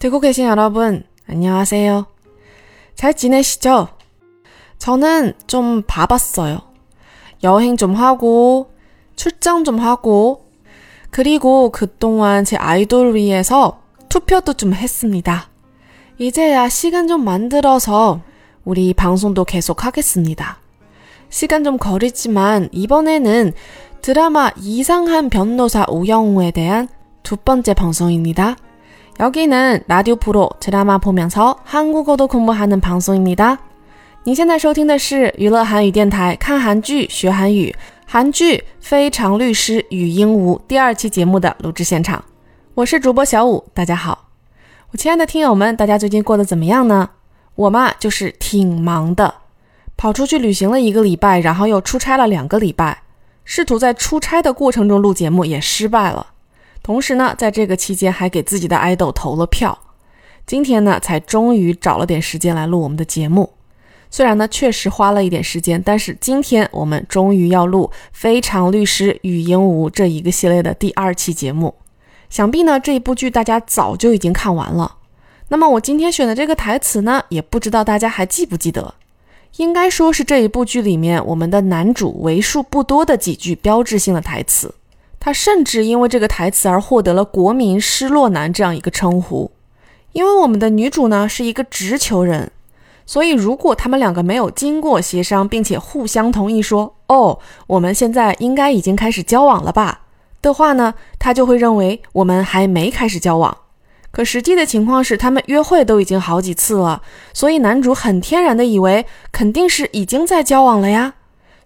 듣고 계신 여러분, 안녕하세요. 잘 지내시죠? 저는 좀 바빴어요. 여행 좀 하고, 출장 좀 하고, 그리고 그동안 제 아이돌 위해서 투표도 좀 했습니다. 이제야 시간 좀 만들어서 우리 방송도 계속 하겠습니다. 시간 좀 거리지만 이번에는 드라마 이상한 변호사 우영우에 대한 두 번째 방송입니다. 여기는 라디오 프로 드라마 보면서 한국어도 공부하는 방송입니다. 您现在收听的是娱乐韩语电台《看韩剧学韩语》，韩剧非常律师语音屋第二期节目的录制现场。我是主播小五，大家好。我亲爱的听友们，大家最近过得怎么样呢？我嘛就是挺忙的，跑出去旅行了一个礼拜，然后又出差了两个礼拜，试图在出差的过程中录节目也失败了。 同时呢，在这个期间还给自己的爱豆投了票。今天呢，才终于找了点时间来录我们的节目。虽然呢，确实花了一点时间，但是今天我们终于要录《非常律师与鹦鹉》这一个系列的第二期节目。想必呢，这一部剧大家早就已经看完了。那么我今天选的这个台词呢，也不知道大家还记不记得？应该说是这一部剧里面我们的男主为数不多的几句标志性的台词。他甚至因为这个台词而获得了“国民失落男”这样一个称呼。因为我们的女主呢是一个直球人，所以如果他们两个没有经过协商，并且互相同意说“哦，我们现在应该已经开始交往了吧”的话呢，他就会认为我们还没开始交往。可实际的情况是，他们约会都已经好几次了，所以男主很天然的以为肯定是已经在交往了呀。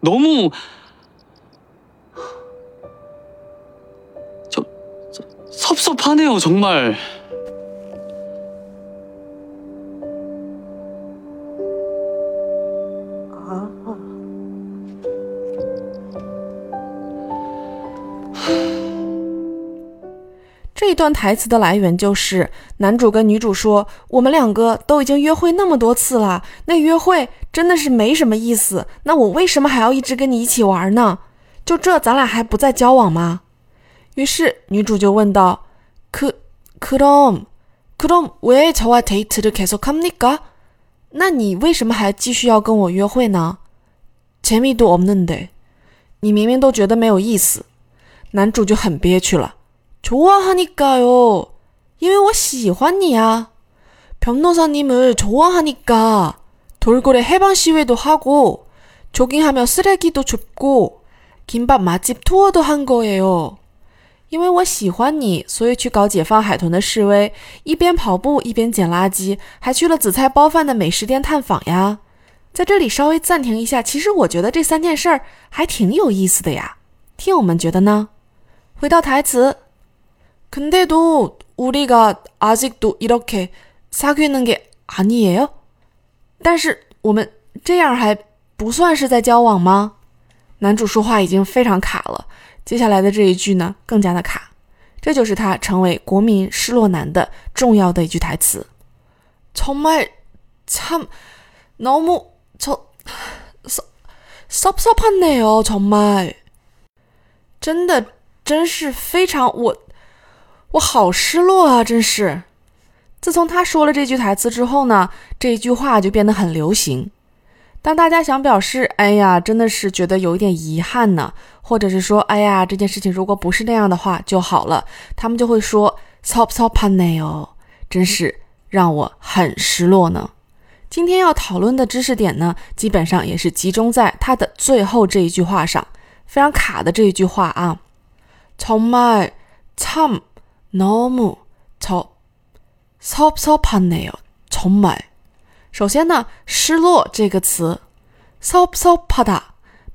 너무 저, 저 섭섭하네요, 정말. 段台词的来源就是男主跟女主说：“我们两个都已经约会那么多次了，那约会真的是没什么意思。那我为什么还要一直跟你一起玩呢？就这，咱俩还不在交往吗？”于是女主就问道：“그그럼그럼왜저와데이트를계속합니까？那你为什么还继续要跟我约会呢？재미도없는 데， 你明明都觉得没有意思。”男主就很憋屈了。 ” 좋아하니까요. 因为我喜欢你啊. 변호사님을 좋아하니까 돌고래 해방 시위도 하고 조깅하며 쓰레기도 줍고 김밥 맛집 투어도 한 거예요. 因为我喜欢你，所以去搞解放海豚的示威，一边跑步一边捡垃圾，还去了紫菜包饭的美食店探访呀。在这里稍微暂停一下，其实我觉得这三件事儿还挺有意思的呀。 근데도 우리가 아직도 이렇게 사귀는 게 아니에요? 但是我们这样还不算是在交往吗？男主说话已经非常卡了。接下来的这一句呢，更加的卡。这就是他成为国民失落男的重要的一句台词。 정말 참 너무 저 섭섭하네요. 정말 真的真是非常我。 我好失落啊！真是，自从他说了这句台词之后呢，这一句话就变得很流行。当大家想表示“哎呀，真的是觉得有一点遗憾呢”，或者是说“哎呀，这件事情如果不是那样的话就好了”，他们就会说 “top top pane 哦”，真是让我很失落呢。今天要讨论的知识点呢，基本上也是集中在他的最后这一句话上，非常卡的这一句话啊，从말 참。 너무 저 섭섭하네요. 정말. 首先呢，失落这个词，섭섭하다，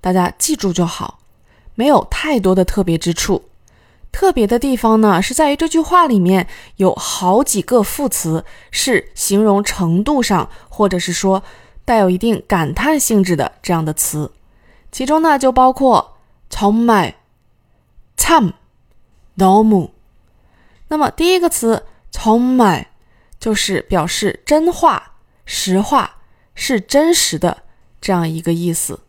大家记住就好，没有太多的特别之处。 特别的地方呢，是在于这句话里面有好几个副词是形容程度上，或者是说带有一定感叹性质的这样的词，其中呢就包括정말 참、 너무。 那么第一个词정말就是表示真话、实话，是真实的这样一个意思。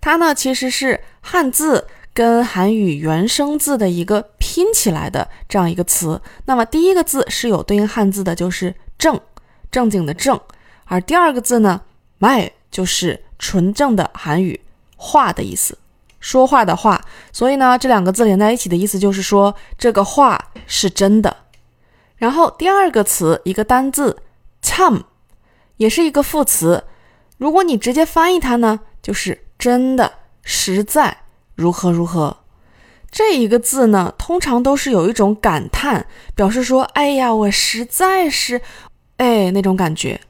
它呢其实是汉字。跟韩语原生字的一个拼起来的这样一个词，那么第一个字是有对应汉字的，就是正，正经的正，而第二个字呢，말就是纯正的韩语话的意思， 说话的话，所以呢，这两个字连在一起的意思就是说这个话是真的。然后第二个词一个单字 참， 也是一个副词，如果你直接翻译它呢，就是真的，实在。如何如何？这一个字呢，通常都是有一种感叹，表示说：“哎呀，我实在是……哎，那种感觉。”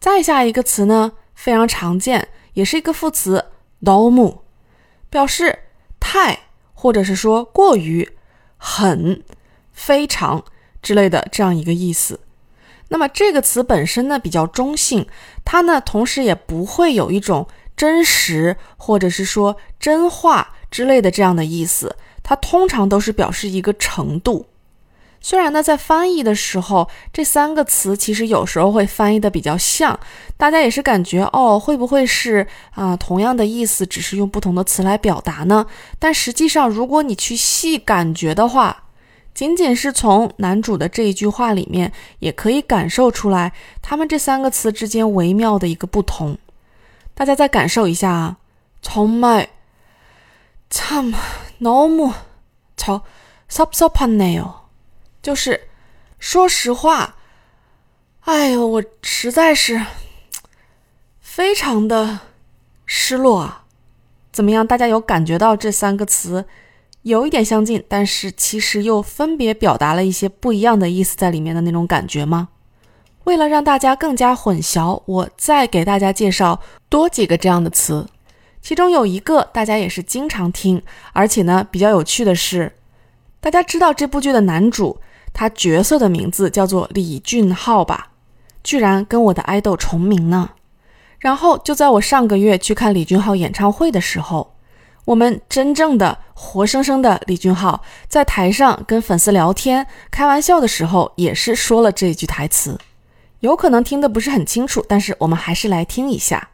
再下一个词呢，非常常见，也是一个副词 d 木，表示太或者是说过于、很、非常之类的这样一个意思。那么这个词本身呢，比较中性，它呢，同时也不会有一种。真实，或者是说真话之类的这样的意思，它通常都是表示一个程度。虽然呢，在翻译的时候，这三个词其实有时候会翻译的比较像，大家也是感觉哦，会不会是啊同样的意思，只是用不同的词来表达呢？但实际上，如果你去细感觉的话，仅仅是从男主的这一句话里面，也可以感受出来他们这三个词之间微妙的一个不同。大家再感受一下啊，정말참너무저섭섭하네 요。 就是说实话，哎呦，我实在是非常的失落啊。怎么样？大家有感觉到这三个词有一点相近，但是其实又分别表达了一些不一样的意思在里面的那种感觉吗？为了让大家更加混淆，我再给大家介绍多几个这样的词。其中有一个大家也是经常听，而且呢比较有趣的是，大家知道这部剧的男主他角色的名字叫做李俊浩吧？居然跟我的爱豆重名呢。然后就在我上个月去看李俊浩演唱会的时候，我们真正的活生生的李俊浩在台上跟粉丝聊天开玩笑的时候，也是说了这一句台词。有可能听得不是很清楚，但是我们还是来听一下。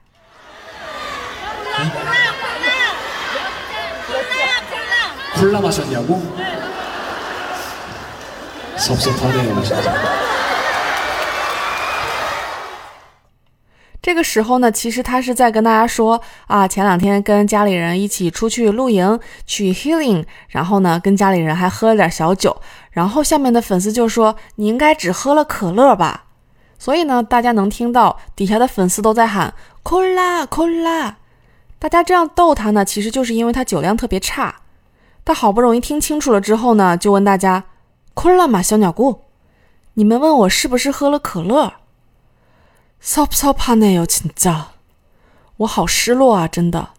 这个时候呢，其实他是在跟大家说啊，前两天跟家里人一起出去露营，去 healing，然后呢，跟家里人还喝了点小酒，然后下面的粉丝就说：“你应该只喝了可乐吧？”所以呢，大家能听到底下的粉丝都在喊 “cola cola”，大家这样逗他呢，其实就是因为他酒量特别差。他好不容易听清楚了之后呢，就问大家困了吗，小鸟姑？你们问我是不是喝了可乐？”“so so p a n e 亲家，我好失落啊，真的。”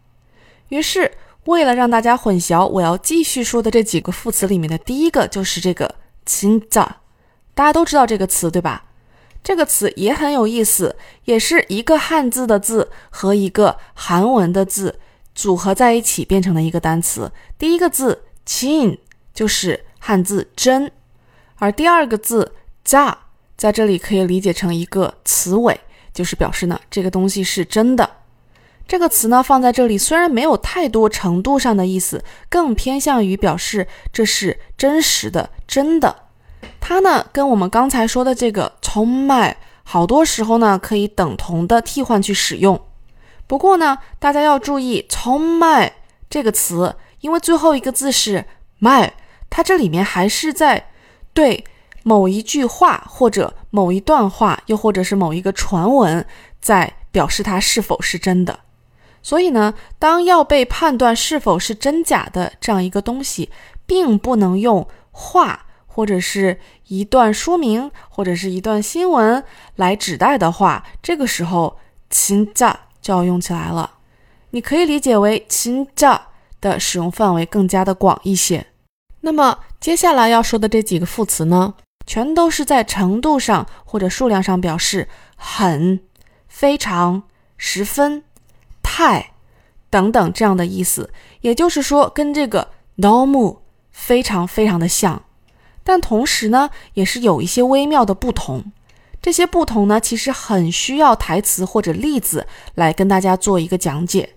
于是，为了让大家混淆，我要继续说的这几个副词里面的第一个就是这个“亲家”，大家都知道这个词对吧？这个词也很有意思，也是一个汉字的字和一个韩文的字组合在一起变成的一个单词。第一个字“진”就是汉字“真”，而第二个字“자”在这里可以理解成一个词尾，就是表示呢这个东西是真的。这个词呢放在这里虽然没有太多程度上的意思，更偏向于表示这是真实的、真的。它呢，跟我们刚才说的这个从卖，好多时候呢可以等同的替换去使用。不过呢，大家要注意从卖这个词，因为最后一个字是卖，它这里面还是在对某一句话或者某一段话，又或者是某一个传闻，在表示它是否是真的。所以呢，当要被判断是否是真假的这样一个东西，并不能用话。或者是一段说明，或者是一段新闻来指代的话，这个时候“亲자”就要用起来了。你可以理解为“亲자”的使用范围更加的广一些。那么接下来要说的这几个副词呢，全都是在程度上或者数量上表示很、非常、十分、太等等这样的意思。也就是说，跟这个너무非常非常的像，但同时呢，也是有一些微妙的不同。这些不同呢，其实很需要台词或者例子来跟大家做一个讲解。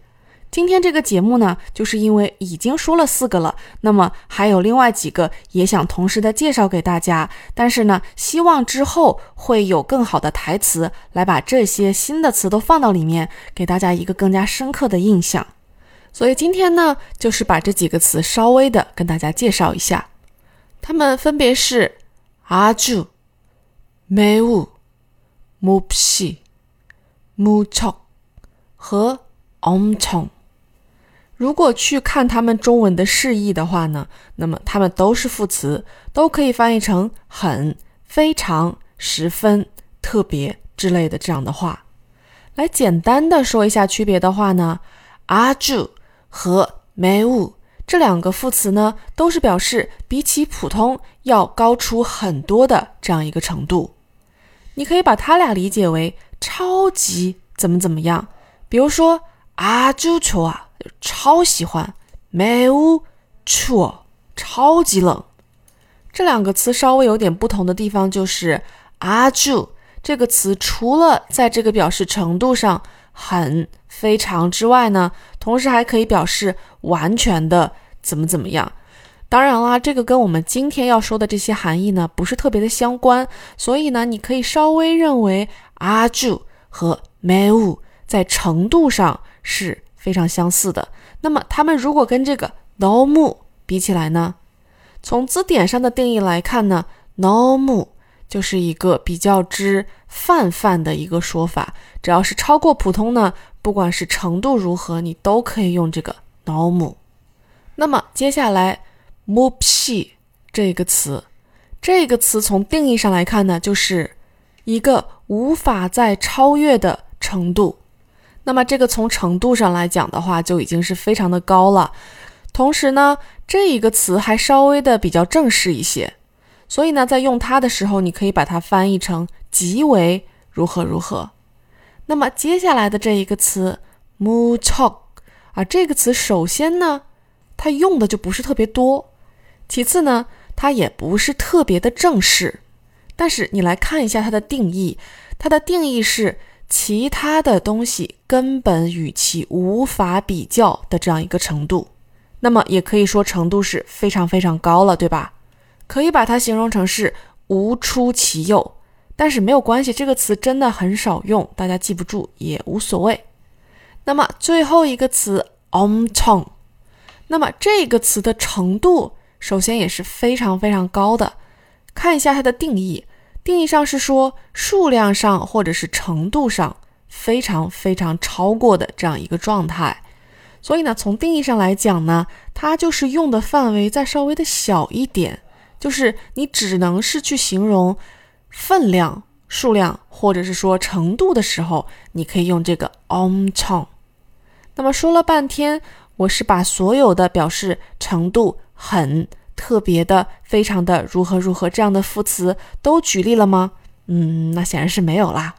今天这个节目呢，就是因为已经说了四个了，那么还有另外几个也想同时的介绍给大家。但是呢，希望之后会有更好的台词来把这些新的词都放到里面，给大家一个更加深刻的印象。所以今天呢，就是把这几个词稍微的跟大家介绍一下，它们分别是아주매우몹시무척和엄청。 如果去看他们中文的释义的话呢，那么他们都是副词，都可以翻译成“很”“非常”“十分”“特别”之类的这样的话。来简单的说一下区别的话呢，阿住和梅物这两个副词呢，都是表示比起普通要高出很多的这样一个程度。你可以把它俩理解为“超级”怎么怎么样。比如说阿住球啊。超喜欢，매우 추， 超级冷。这两个词稍微有点不同的地方就是아주这个词除了在这个表示程度上很非常之外呢，同时还可以表示完全的怎么怎么样。当然啦，这个跟我们今天要说的这些含义呢不是特别的相关，所以呢，你可以稍微认为아주和매우在程度上是。 非常相似的，那么它们如果跟这个 no mu 比起来呢？从字典上的定义来看呢，no mu 就是一个比较之泛泛的一个说法，只要是超过普通呢，不管是程度如何，你都可以用这个 no mu。那么接下来 mu pi 这个词，这个词从定义上来看呢，就是一个无法再超越的程度。那么这个从程度上来讲的话，就已经是非常的高了。同时呢，这一个词还稍微的比较正式一些，所以呢，在用它的时候，你可以把它翻译成极为如何如何。那么接下来的这一个词 mu chok 啊，这个词首先呢，它用的就不是特别多，其次呢，它也不是特别的正式。但是你来看一下它的定义，它的定义是。其他的东西根本与其无法比较的这样一个程度，那么也可以说程度是非常非常高了，对吧？可以把它形容成是无出其右，但是没有关系，这个词真的很少用，大家记不住也无所谓。那么最后一个词 om chong，那么这个词的程度首先也是非常非常高的，看一下它的定义。定义上是说数量上或者是程度上非常非常超过的这样一个状态，所以呢，从定义上来讲呢，它就是用的范围再稍微的小一点，就是你只能是去形容分量、数量或者是说程度的时候，你可以用这个 on chong。那么说了半天，我是把所有的表示程度很。特别的、非常的如何如何这样的副词都举例了吗？嗯，那显然是没有啦。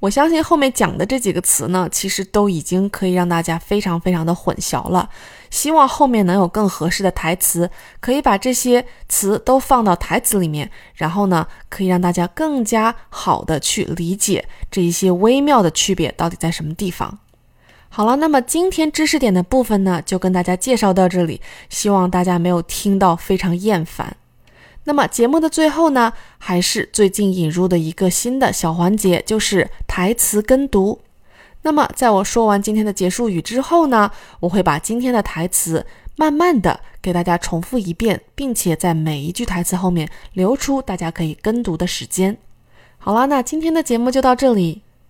我相信后面讲的这几个词呢，其实都已经可以让大家非常非常的混淆了。希望后面能有更合适的台词，可以把这些词都放到台词里面，然后呢，可以让大家更加好的去理解这一些微妙的区别到底在什么地方。好了，那么今天知识点的部分呢，就跟大家介绍到这里。希望大家没有听到非常厌烦。那么节目的最后呢，还是最近引入的一个新的小环节，就是台词跟读。那么在我说完今天的结束语之后呢，我会把今天的台词慢慢的给大家重复一遍，并且在每一句台词后面留出大家可以跟读的时间。好了，那今天的节目就到这里。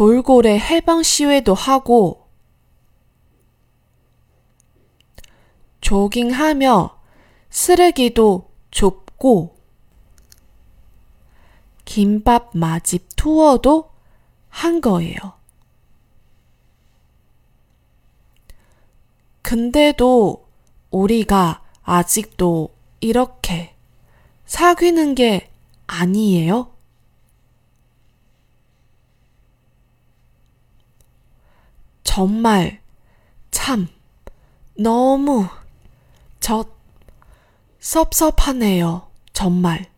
돌고래 해방 시위도 하고 조깅하며 쓰레기도 줍고 김밥 맛집 투어도 한 거예요. 근데도 우리가 아직도 이렇게 사귀는 게 아니에요? 정말 참 너무 저 섭섭하네요. 정말.